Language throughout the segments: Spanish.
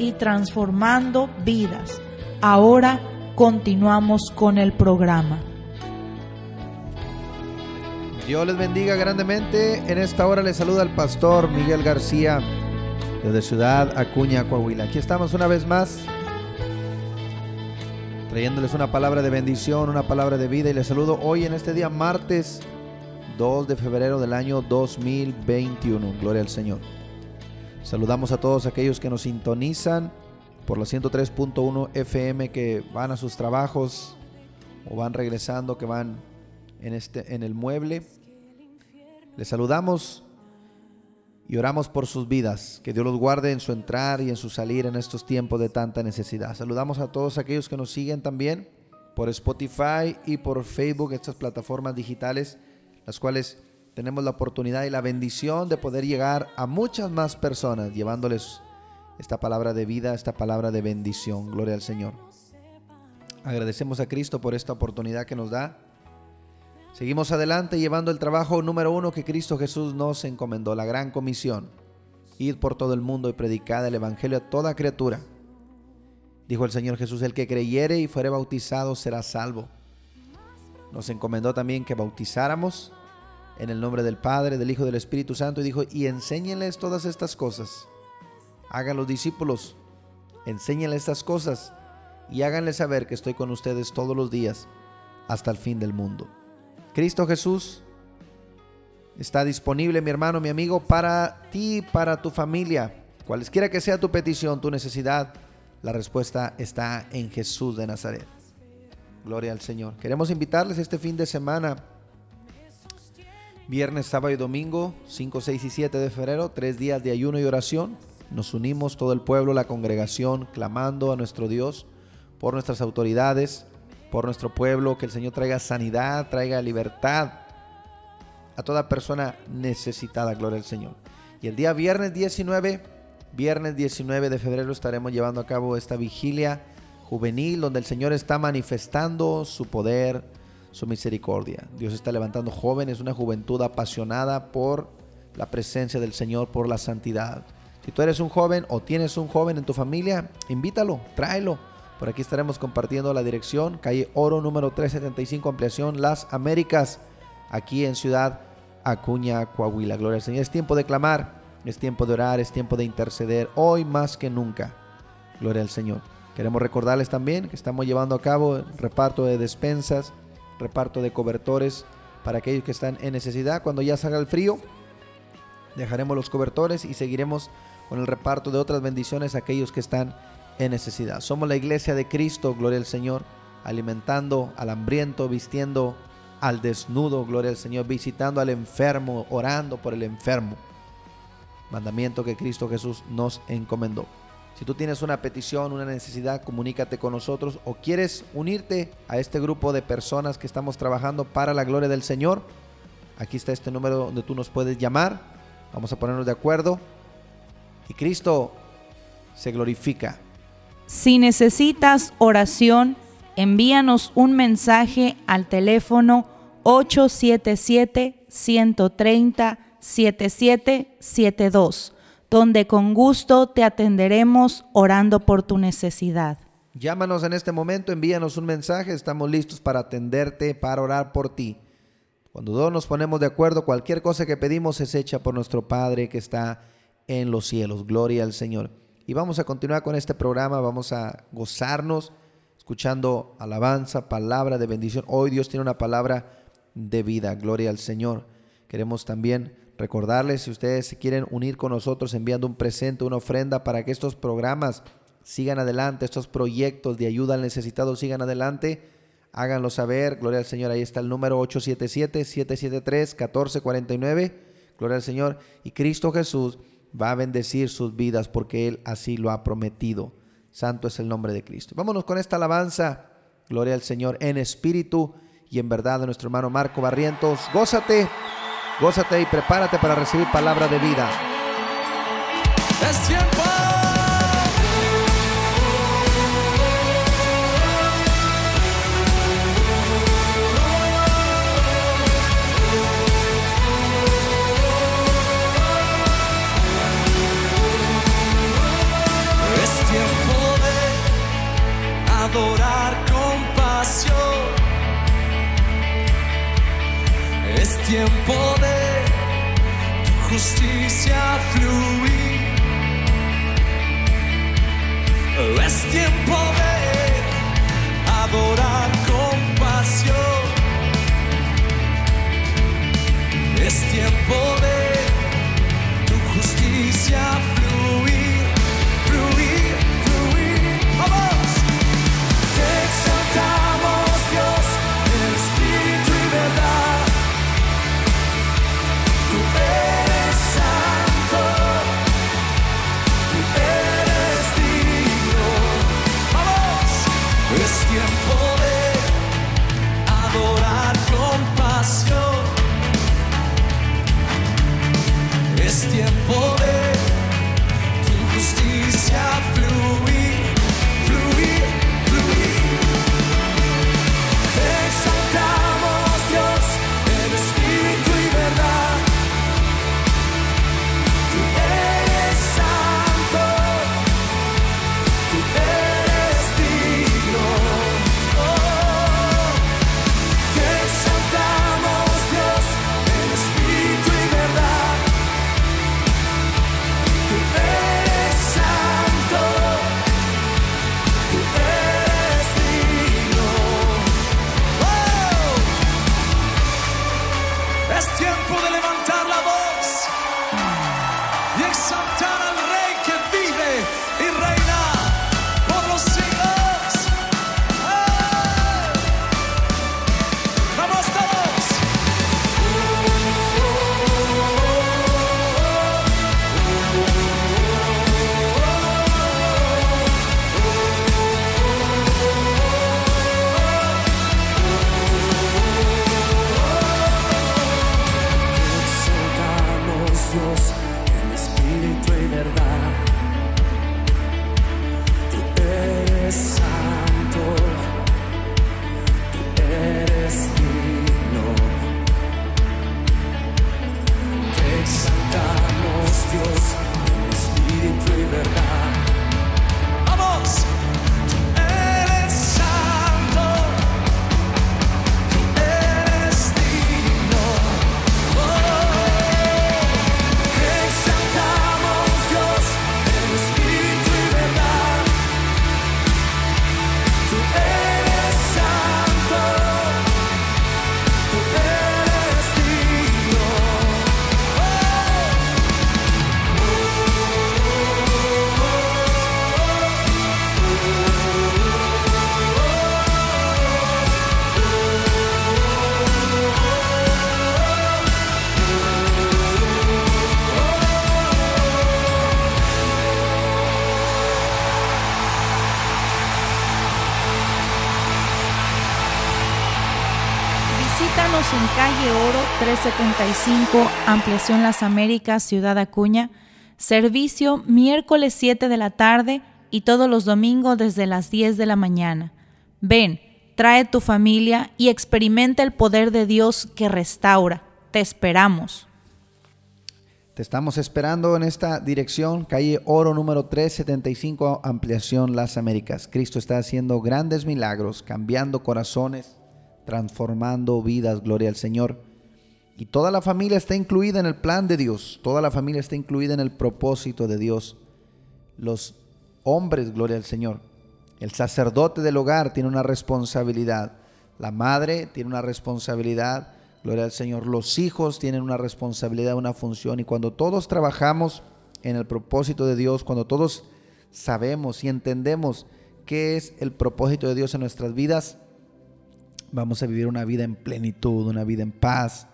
y transformando vidas. Ahora continuamos con el programa. Dios les bendiga grandemente. En esta hora les saluda el pastor Miguel García desde Ciudad Acuña, Coahuila. Aquí estamos una vez más trayéndoles una palabra de bendición, una palabra de vida y les saludo hoy en este día martes 2 de febrero del año 2021. Gloria al Señor. Saludamos a todos aquellos que nos sintonizan por la 103.1 FM que van a sus trabajos o van regresando, que van en este en el mueble. Les saludamos y oramos por sus vidas. Que Dios los guarde en su entrar y en su salir en estos tiempos de tanta necesidad. Saludamos a todos aquellos que nos siguen también por Spotify y por Facebook, estas plataformas digitales, las cuales tenemos la oportunidad y la bendición de poder llegar a muchas más personas llevándoles esta palabra de vida, esta palabra de bendición. Gloria al Señor. Agradecemos a Cristo por esta oportunidad que nos da Seguimos adelante llevando el trabajo número uno que Cristo Jesús nos encomendó, la gran comisión. Id por todo el mundo y predicad el Evangelio a toda criatura. Dijo el Señor Jesús, el que creyere y fuere bautizado será salvo. Nos encomendó también que bautizáramos en el nombre del Padre, del Hijo y del Espíritu Santo y dijo, y enséñenles todas estas cosas. Hagan los discípulos, enséñenles estas cosas y háganles saber que estoy con ustedes todos los días hasta el fin del mundo. Cristo Jesús está disponible, mi hermano, mi amigo, para ti, para tu familia. Cualesquiera que sea tu petición, tu necesidad, la respuesta está en Jesús de Nazaret. Gloria al Señor. Queremos invitarles este fin de semana, viernes, sábado y domingo, 5, 6 y 7 de febrero, tres días de ayuno y oración. Nos unimos todo el pueblo, la congregación, clamando a nuestro Dios por nuestras autoridades, por nuestro pueblo, que el Señor traiga sanidad, traiga libertad a toda persona necesitada, gloria al Señor. Y el día viernes 19, viernes 19 de febrero estaremos llevando a cabo esta vigilia juvenil donde el Señor está manifestando su poder, su misericordia. Dios está levantando jóvenes, una juventud apasionada por la presencia del Señor, por la santidad. Si tú eres un joven o tienes un joven en tu familia, invítalo, tráelo por aquí estaremos compartiendo la dirección, calle Oro número 375, ampliación Las Américas, aquí en Ciudad Acuña, Coahuila. Gloria al Señor. Es tiempo de clamar, es tiempo de orar, es tiempo de interceder, hoy más que nunca. Gloria al Señor. Queremos recordarles también que estamos llevando a cabo reparto de despensas, reparto de cobertores para aquellos que están en necesidad. Cuando ya salga el frío, dejaremos los cobertores y seguiremos con el reparto de otras bendiciones a aquellos que están en necesidad. Somos la iglesia de Cristo, gloria al Señor, alimentando al hambriento, vistiendo al desnudo, gloria al Señor, visitando al enfermo, orando por el enfermo. Mandamiento que Cristo Jesús nos encomendó. Si tú tienes una petición, una necesidad, comunícate con nosotros o quieres unirte a este grupo de personas que estamos trabajando para la gloria del Señor. Aquí está este número donde tú nos puedes llamar. Vamos a ponernos de acuerdo. Y Cristo se glorifica si necesitas oración, envíanos un mensaje al teléfono 877-130-7772, donde con gusto te atenderemos orando por tu necesidad. Llámanos en este momento, envíanos un mensaje, estamos listos para atenderte, para orar por ti. Cuando todos nos ponemos de acuerdo, cualquier cosa que pedimos es hecha por nuestro Padre que está en los cielos. Gloria al Señor. Y vamos a continuar con este programa, vamos a gozarnos escuchando alabanza, palabra de bendición. Hoy Dios tiene una palabra de vida. Gloria al Señor. Queremos también recordarles, si ustedes se quieren unir con nosotros enviando un presente, una ofrenda para que estos programas sigan adelante, estos proyectos de ayuda al necesitado sigan adelante, háganlo saber. Gloria al Señor. Ahí está el número 877-773-1449. Gloria al Señor. Y Cristo Jesús va a bendecir sus vidas porque Él así lo ha prometido. Santo es el nombre de Cristo. Vámonos con esta alabanza. Gloria al Señor en espíritu y en verdad de nuestro hermano Marco Barrientos. Gózate, gózate y prepárate para recibir palabra de vida. Tiempo de tu justicia fluir. 75, Ampliación Las Américas, Ciudad Acuña. Servicio miércoles 7 de la tarde y todos los domingos desde las 10 de la mañana. Ven, trae tu familia y experimenta el poder de Dios que restaura. Te esperamos. Te estamos esperando en esta dirección, calle Oro número 375, Ampliación Las Américas. Cristo está haciendo grandes milagros, cambiando corazones, transformando vidas. Gloria al Señor. Y toda la familia está incluida en el plan de Dios, toda la familia está incluida en el propósito de Dios. Los hombres, gloria al Señor, El sacerdote del hogar tiene una responsabilidad. La madre tiene una responsabilidad. Gloria al Señor. Los hijos tienen una responsabilidad, una función. Y cuando todos trabajamos en el propósito de Dios, cuando todos sabemos y entendemos qué es el propósito de Dios en nuestras vidas, vamos a vivir una vida en plenitud, una vida en paz,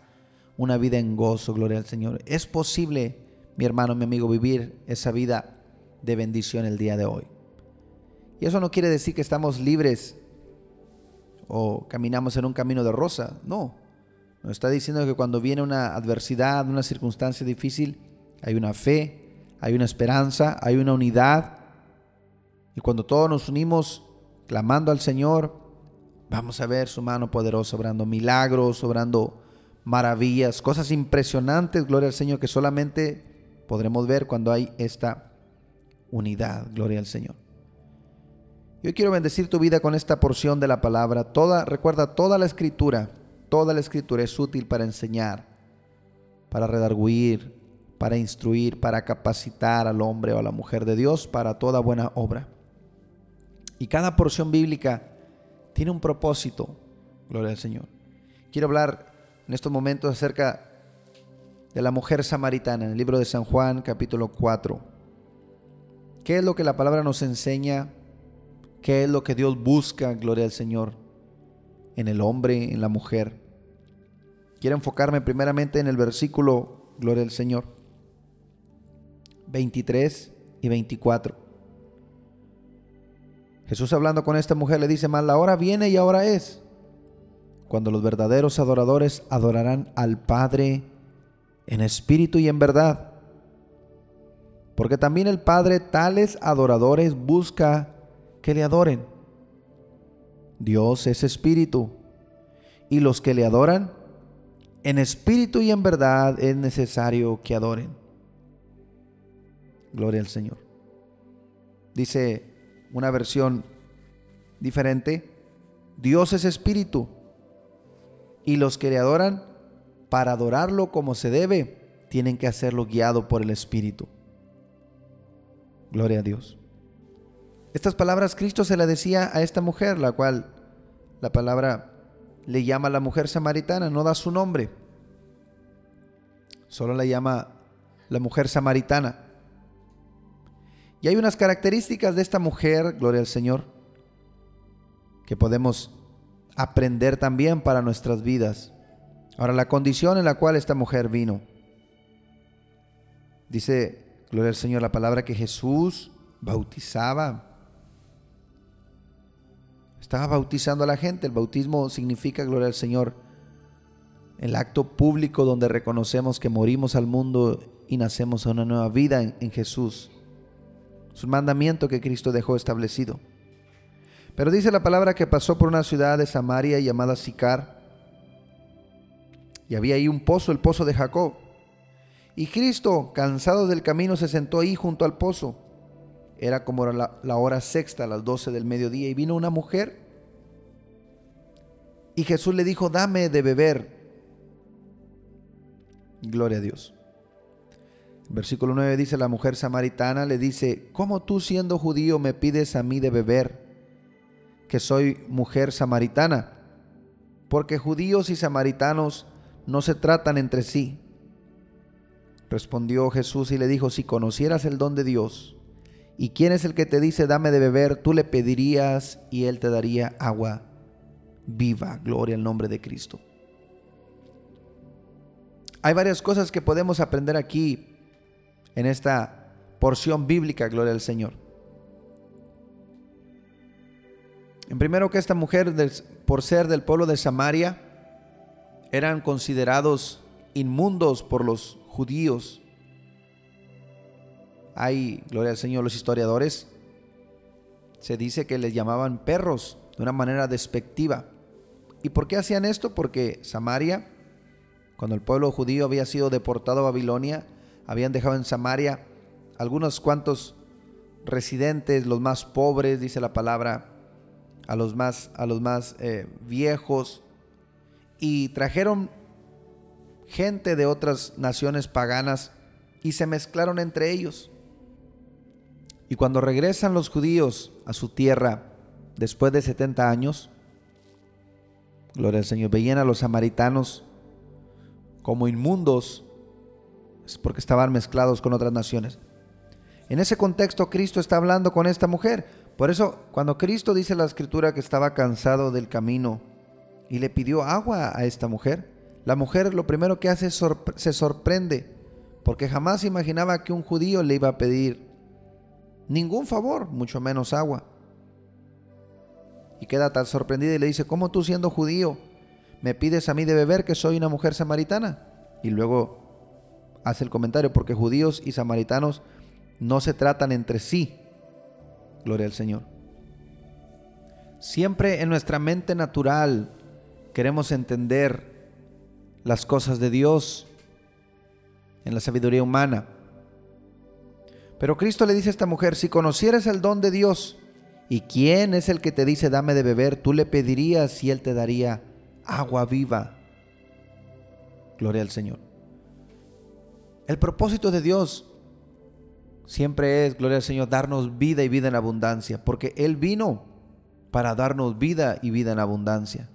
una vida en gozo, gloria al Señor. Es posible, mi hermano, mi amigo, vivir esa vida de bendición el día de hoy. Y eso no quiere decir que estamos libres o caminamos en un camino de rosa, no. Nos está diciendo que cuando viene una adversidad, una circunstancia difícil, hay una fe, hay una esperanza, hay una unidad. Y cuando todos nos unimos clamando al Señor, vamos a ver su mano poderosa obrando milagros, obrando maravillas, cosas impresionantes, gloria al Señor, que solamente podremos ver cuando hay esta unidad, gloria al Señor. Yo quiero bendecir tu vida con esta porción de la palabra. Toda, recuerda, toda la escritura, toda la escritura es útil para enseñar, para redarguir, para instruir, para capacitar al hombre o a la mujer de Dios para toda buena obra. Y cada porción bíblica tiene un propósito, gloria al Señor. Quiero hablar en estos momentos acerca de la mujer samaritana en el libro de San Juan capítulo 4. ¿Qué es lo que la palabra nos enseña? ¿Qué es lo que Dios busca, gloria al Señor, en el hombre, en la mujer? Quiero enfocarme primeramente en el versículo, gloria al Señor, 23 y 24. Jesús hablando con esta mujer le dice, más la hora viene y ahora es, cuando los verdaderos adoradores adorarán al Padre en espíritu y en verdad. Porque también el Padre tales adoradores busca que le adoren. Dios es espíritu, y los que le adoran, en espíritu y en verdad es necesario que adoren. Gloria al Señor. Dice una versión diferente, Dios es espíritu y los que le adoran, para adorarlo como se debe, tienen que hacerlo guiado por el espíritu. Gloria a Dios. Estas palabras Cristo se las decía a esta mujer, la cual la palabra le llama la mujer samaritana, no da su nombre. Solo la llama la mujer samaritana. Y hay unas características de esta mujer, gloria al Señor, que podemos aprender también para nuestras vidas. Ahora, la condición en la cual esta mujer vino. Dice, gloria al Señor, la palabra que Jesús bautizaba. Estaba bautizando a la gente. El bautismo significa, gloria al Señor, el acto público donde reconocemos que morimos al mundo y nacemos a una nueva vida en, en Jesús. Es un mandamiento que Cristo dejó establecido. Pero dice la palabra que pasó por una ciudad de Samaria llamada Sicar. Y había ahí un pozo, el pozo de Jacob. Y Cristo, cansado del camino, se sentó ahí junto al pozo. Era como la, hora sexta, las doce del mediodía, y vino una mujer. Y Jesús le dijo, dame de beber. Gloria a Dios. Versículo 9 dice, la mujer samaritana le dice, ¿cómo tú siendo judío me pides a mí de beber, que soy mujer samaritana? Porque judíos y samaritanos no se tratan entre sí. Respondió Jesús y le dijo, si conocieras el don de Dios, y quién es el que te dice, dame de beber, tú le pedirías y él te daría agua viva. Gloria al nombre de Cristo. Hay varias cosas que podemos aprender aquí en esta porción bíblica, gloria al Señor. En primero que esta mujer, por ser del pueblo de Samaria, eran considerados inmundos por los judíos. Hay, gloria al Señor, los historiadores, se dice que les llamaban perros de una manera despectiva. ¿Y por qué hacían esto? Porque Samaria, cuando el pueblo judío había sido deportado a Babilonia, habían dejado en Samaria algunos cuantos residentes, los más pobres, dice la palabra, a los más, a los más eh, viejos, y trajeron gente de otras naciones paganas y se mezclaron entre ellos. Y cuando regresan los judíos a su tierra, después de 70 años, gloria al Señor, veían a los samaritanos como inmundos, porque estaban mezclados con otras naciones. En ese contexto Cristo está hablando con esta mujer. Por eso cuando Cristo dice la escritura que estaba cansado del camino y le pidió agua a esta mujer, la mujer lo primero que hace es se sorprende porque jamás imaginaba que un judío le iba a pedir ningún favor, mucho menos agua. Y queda tan sorprendida y le dice, ¿cómo tú siendo judío me pides a mí de beber que soy una mujer samaritana? Y luego hace el comentario, porque judíos y samaritanos no se tratan entre sí. Gloria al Señor. Siempre en nuestra mente natural queremos entender las cosas de Dios en la sabiduría humana. Pero Cristo le dice a esta mujer, si conocieras el don de Dios, ¿y quién es el que te dice dame de beber? Tú le pedirías y él te daría agua viva. Gloria al Señor. El propósito de Dios siempre es, gloria al Señor, darnos vida y vida en abundancia, porque Él vino para darnos vida y vida en abundancia.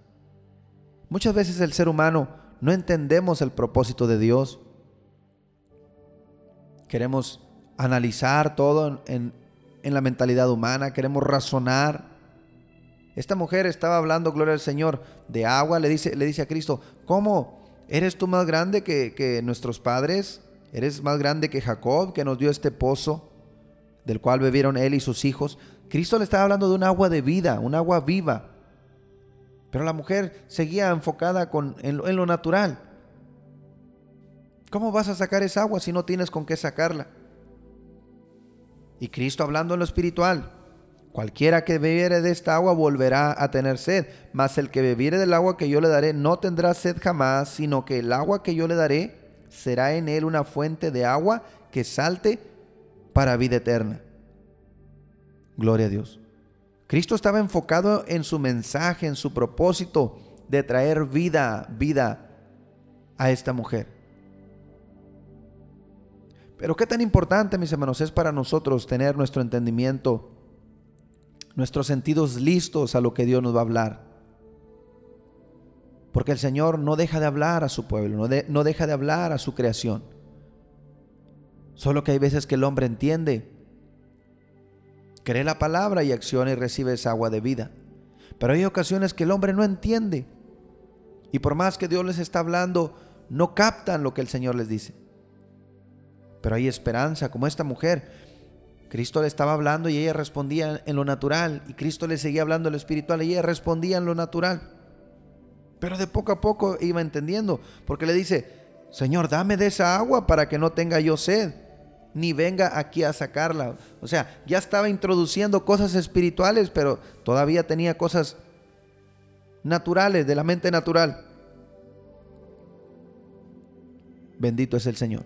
Muchas veces el ser humano no entendemos el propósito de Dios. Queremos analizar todo en, la mentalidad humana, queremos razonar. Esta mujer estaba hablando, gloria al Señor, de agua, le dice, le dice a Cristo, ¿cómo? ¿Eres tú más grande que, que nuestros padres? ¿Eres más grande que Jacob, que nos dio este pozo, del cual bebieron él y sus hijos? Cristo le estaba hablando de un agua de vida, un agua viva. Pero la mujer seguía enfocada con, en, en lo natural. ¿Cómo vas a sacar esa agua si no tienes con qué sacarla? Y Cristo hablando en lo espiritual. Cualquiera que bebiere de esta agua volverá a tener sed, mas el que bebiere del agua que yo le daré no tendrá sed jamás, sino que el agua que yo le daré será en él una fuente de agua que salte para vida eterna. Gloria a Dios. Cristo estaba enfocado en su mensaje, en su propósito de traer vida, vida a esta mujer. Pero qué tan importante, mis hermanos, es para nosotros tener nuestro entendimiento, nuestros sentidos listos a lo que Dios nos va a hablar. Porque el Señor no deja de hablar a su pueblo, no, deja de hablar a su creación. Solo que hay veces que el hombre entiende, cree la palabra y acciona y recibe esa agua de vida. Pero hay ocasiones que el hombre no entiende. Y por más que Dios les está hablando, no captan lo que el Señor les dice. Pero hay esperanza, como esta mujer. Cristo le estaba hablando y ella respondía en lo natural. Y Cristo le seguía hablando en lo espiritual y ella respondía en lo natural. Pero de poco a poco iba entendiendo, porque le dice, Señor, dame de esa agua para que no tenga yo sed, ni venga aquí a sacarla. O sea, ya estaba introduciendo cosas espirituales, pero todavía tenía cosas naturales, de la mente natural. Bendito es el Señor.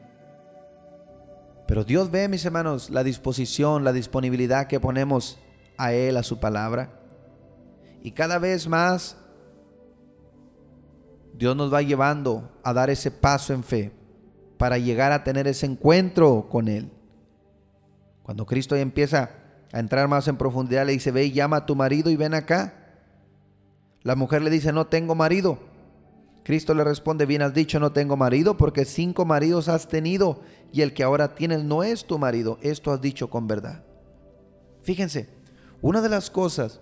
Pero Dios ve, mis hermanos, la disposición, la disponibilidad que ponemos a Él, a su palabra. Y cada vez más Dios nos va llevando a dar ese paso en fe para llegar a tener ese encuentro con Él. Cuando Cristo empieza a entrar más en profundidad, le dice, ve y llama a tu marido y ven acá. La mujer le dice, no tengo marido. Cristo le responde, bien has dicho, no tengo marido, porque cinco maridos has tenido y el que ahora tienes no es tu marido. Esto has dicho con verdad. Fíjense, una de las cosas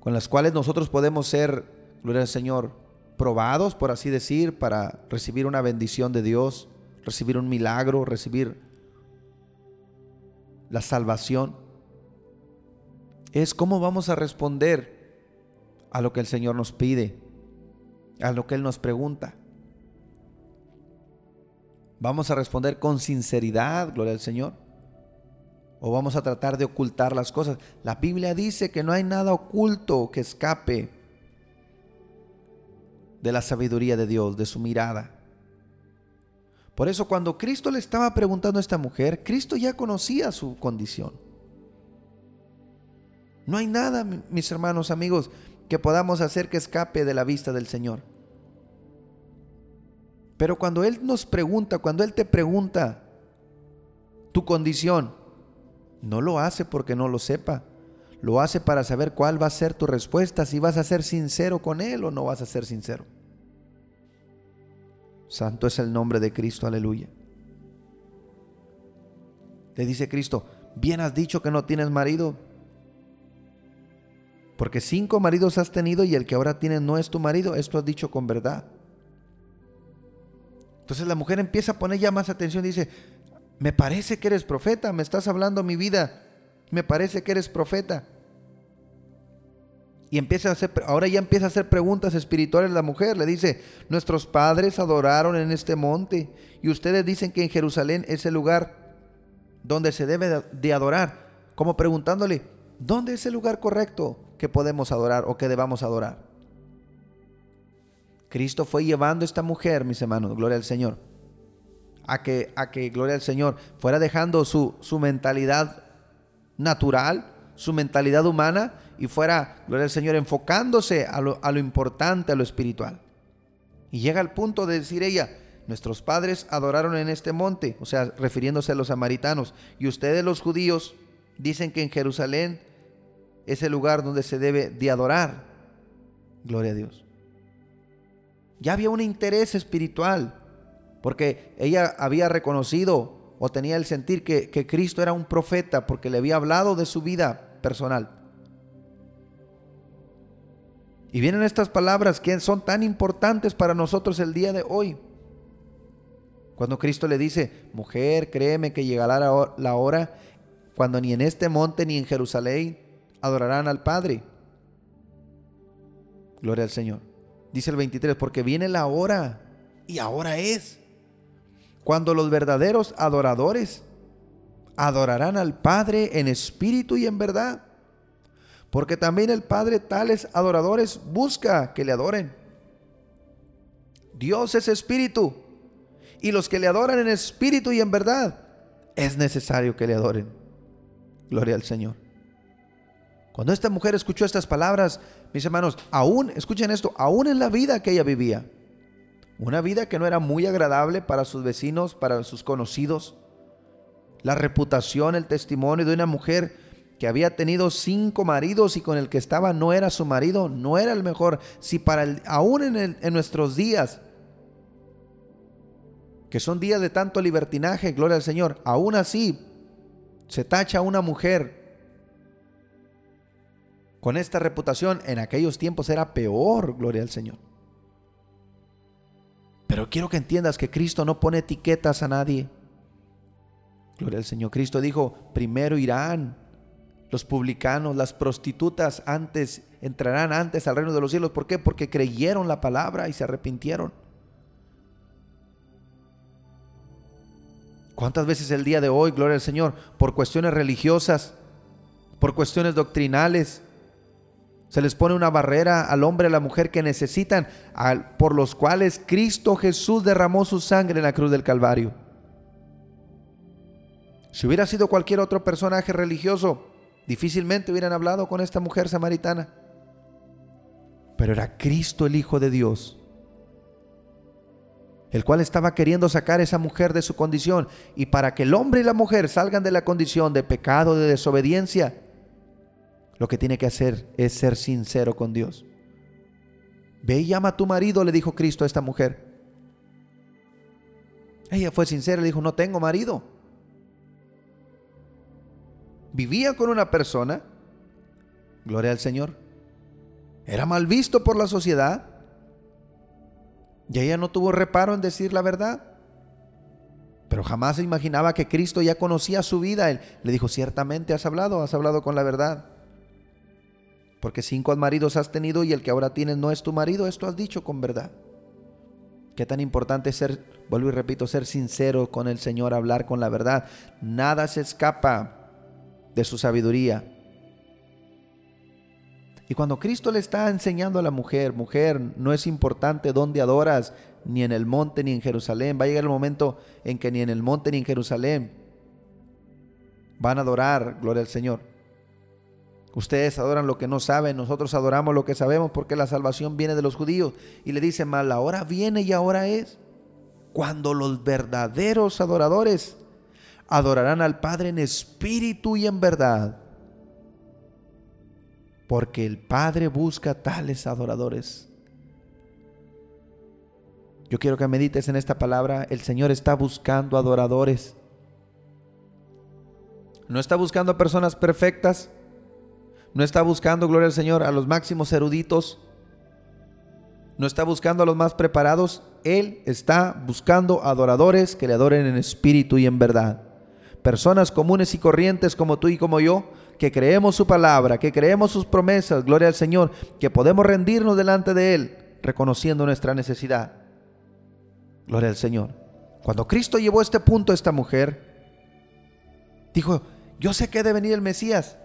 con las cuales nosotros podemos ser gloria al Señor, probados, por así decir, para recibir una bendición de Dios, recibir un milagro, recibir la salvación, es cómo vamos a responder a lo que el Señor nos pide, a lo que Él nos pregunta. ¿Vamos a responder con sinceridad, gloria al Señor? ¿O vamos a tratar de ocultar las cosas? La Biblia dice que no hay nada oculto que escape de la sabiduría de Dios, de su mirada. Por eso cuando Cristo le estaba preguntando a esta mujer, Cristo ya conocía su condición. No hay nada, mis hermanos, amigos, que podamos hacer que escape de la vista del Señor. Pero cuando Él nos pregunta, cuando Él te pregunta tu condición, no lo hace porque no lo sepa. Lo hace para saber cuál va a ser tu respuesta, si vas a ser sincero con Él o no vas a ser sincero. Santo es el nombre de Cristo, aleluya. Le dice Cristo, bien has dicho que no tienes marido, porque cinco maridos has tenido y el que ahora tienes no es tu marido, esto has dicho con verdad. Entonces la mujer empieza a poner ya más atención, dice, me parece que eres profeta, me estás hablando mi vida, me parece que eres profeta. Y empieza a hacer, ahora ya empieza a hacer preguntas espirituales la mujer. Le dice, nuestros padres adoraron en este monte y ustedes dicen que en Jerusalén es el lugar donde se debe de adorar. Como preguntándole, ¿dónde es el lugar correcto que podemos adorar o que debamos adorar? Cristo fue llevando a esta mujer, mis hermanos, gloria al Señor, a que, a que gloria al Señor, fuera dejando su, su mentalidad natural, su mentalidad humana y fuera, gloria al Señor, enfocándose a lo, importante, a lo espiritual. Y llega al punto de decir ella, nuestros padres adoraron en este monte, o sea, refiriéndose a los samaritanos, y ustedes los judíos dicen que en Jerusalén es el lugar donde se debe de adorar. Gloria a Dios. Ya había un interés espiritual, porque ella había reconocido o tenía el sentir que, que Cristo era un profeta, porque le había hablado de su vida personal. Y vienen estas palabras que son tan importantes para nosotros el día de hoy. Cuando Cristo le dice, mujer, créeme que llegará la hora cuando ni en este monte ni en Jerusalén adorarán al Padre. Gloria al Señor. Dice el 23, porque viene la hora y ahora es. Cuando los verdaderos adoradores adorarán al Padre en espíritu y en verdad. Porque también el Padre tales adoradores busca que le adoren. Dios es espíritu. Y los que le adoran en espíritu y en verdad, es necesario que le adoren. Gloria al Señor. Cuando esta mujer escuchó estas palabras, mis hermanos, aún, escuchen esto, aún en la vida que ella vivía, una vida que no era muy agradable para sus vecinos, para sus conocidos, la reputación, el testimonio de una mujer que había tenido cinco maridos y con el que estaba no era su marido, no era el mejor. Si para aún en, en nuestros días, que son días de tanto libertinaje, gloria al Señor, aún así se tacha a una mujer con esta reputación, en aquellos tiempos era peor, gloria al Señor. Pero quiero que entiendas que Cristo no pone etiquetas a nadie. Gloria al Señor. Cristo dijo, primero irán los publicanos, las prostitutas antes entrarán antes al reino de los cielos. ¿Por qué? Porque creyeron la palabra y se arrepintieron. ¿Cuántas veces el día de hoy, gloria al Señor, por cuestiones religiosas, por cuestiones doctrinales, se les pone una barrera al hombre a la mujer que necesitan, por los cuales Cristo Jesús derramó su sangre en la cruz del Calvario? Si hubiera sido cualquier otro personaje religioso, Difícilmente hubieran hablado con esta mujer samaritana. Pero era Cristo el Hijo de Dios, el cual estaba queriendo sacar a esa mujer de su condición. Y para que el hombre y la mujer salgan de la condición de pecado, de desobediencia, lo que tiene que hacer es ser sincero con Dios. Ve y llama a tu marido, le dijo Cristo a esta mujer. Ella fue sincera, le dijo, no tengo marido vivía con una persona, gloria al Señor, era mal visto por la sociedad y ella no tuvo reparo en decir la verdad. Pero jamás se imaginaba que Cristo ya conocía su vida. Él le dijo, ciertamente has hablado, has hablado con la verdad. Porque cinco maridos has tenido y el que ahora tienes no es tu marido, esto has dicho con verdad. Qué tan importante es ser, vuelvo y repito, ser sincero con el Señor, hablar con la verdad. Nada se escapa de su sabiduría. Y cuando Cristo le está enseñando a la mujer, mujer, no es importante dónde adoras, ni en el monte ni en Jerusalén. Va a llegar el momento en que ni en el monte ni en Jerusalén van a adorar, gloria al Señor. Ustedes adoran lo que no saben, nosotros adoramos lo que sabemos porque la salvación viene de los judíos. Y le dice, mal, la hora viene y ahora es cuando los verdaderos adoradores adorarán al Padre en espíritu y en verdad. porque el Padre busca tales adoradores. Yo quiero que medites en esta palabra. El Señor está buscando adoradores. No está buscando a personas perfectas. No está buscando, gloria al Señor, a los máximos eruditos. No está buscando a los más preparados. Él está buscando adoradores que le adoren en espíritu y en verdad. Personas comunes y corrientes como tú y como yo, que creemos su palabra, que creemos sus promesas, gloria al Señor, que podemos rendirnos delante de Él, reconociendo nuestra necesidad. Gloria al Señor. Cuando Cristo llevó a este punto a esta mujer, dijo, yo sé que ha de venir el Mesías,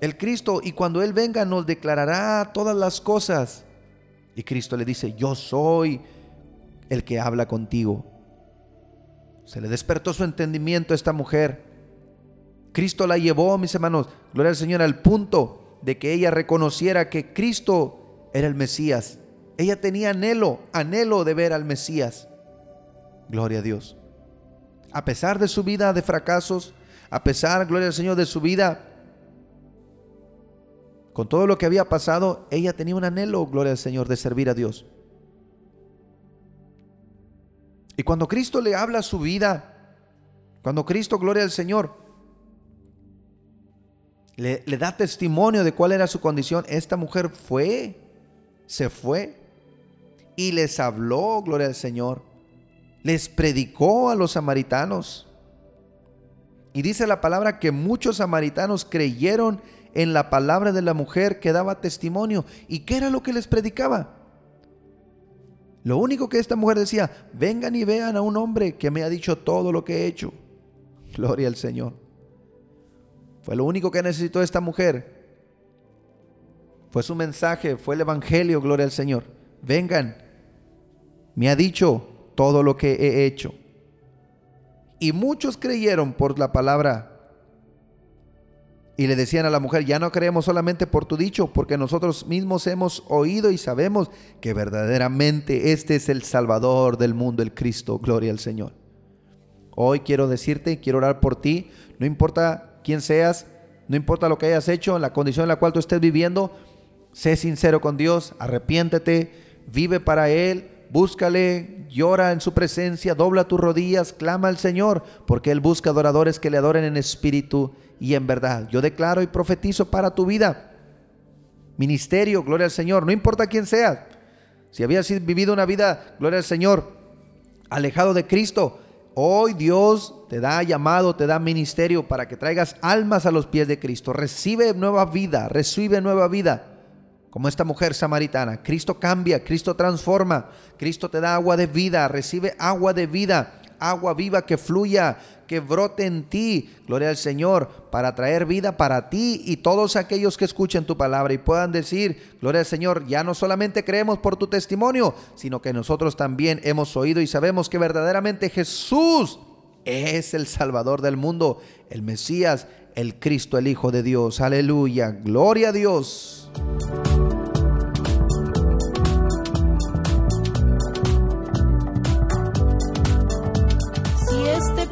el Cristo, y cuando Él venga nos declarará todas las cosas. Y Cristo le dice, yo soy el que habla contigo. Se le despertó su entendimiento a esta mujer. Cristo la llevó, mis hermanos, gloria al Señor, al punto de que ella reconociera que Cristo era el Mesías. Ella tenía anhelo, anhelo de ver al Mesías. Gloria a Dios. A pesar de su vida de fracasos, a pesar, gloria al Señor, de su vida, con todo lo que había pasado, ella tenía un anhelo, gloria al Señor, de servir a Dios. Y cuando Cristo le habla su vida, cuando Cristo, gloria al Señor, le, le, da testimonio de cuál era su condición, esta mujer fue, se fue y les habló, gloria al Señor. Les predicó a los samaritanos. Y dice la palabra que muchos samaritanos creyeron en la palabra de la mujer que daba testimonio. ¿Y qué era lo que les predicaba? Lo único que esta mujer decía, vengan y vean a un hombre que me ha dicho todo lo que he hecho. Gloria al Señor. Fue lo único que necesitó esta mujer. Fue su mensaje, fue el Evangelio, gloria al Señor. Vengan, me ha dicho todo lo que he hecho. Y muchos creyeron por la palabra. Y le decían a la mujer, ya no creemos solamente por tu dicho, porque nosotros mismos hemos oído y sabemos que verdaderamente este es el Salvador del mundo, el Cristo. Gloria al Señor. Hoy quiero decirte, quiero orar por ti, no importa quién seas, no importa lo que hayas hecho, la condición en la cual tú estés viviendo, sé sincero con Dios, arrepiéntete, vive para Él, búscale, llora en su presencia, dobla tus rodillas, clama al Señor, porque Él busca adoradores que le adoren en espíritu y en verdad. Yo declaro y profetizo para tu vida. Ministerio, gloria al Señor, no importa quién seas. Si habías vivido una vida, gloria al Señor, alejado de Cristo, hoy Dios te da llamado, te da ministerio para que traigas almas a los pies de Cristo. Recibe nueva vida, recibe nueva vida como esta mujer samaritana. Cristo cambia, Cristo transforma, Cristo te da agua de vida, recibe agua de vida, agua viva que fluya, que brote en ti, gloria al Señor, para traer vida para ti y todos aquellos que escuchen tu palabra y puedan decir, gloria al Señor, ya no solamente creemos por tu testimonio, sino que nosotros también hemos oído y sabemos que verdaderamente Jesús es el Salvador del mundo, el Mesías, el Cristo, el Hijo de Dios. Aleluya, gloria a Dios.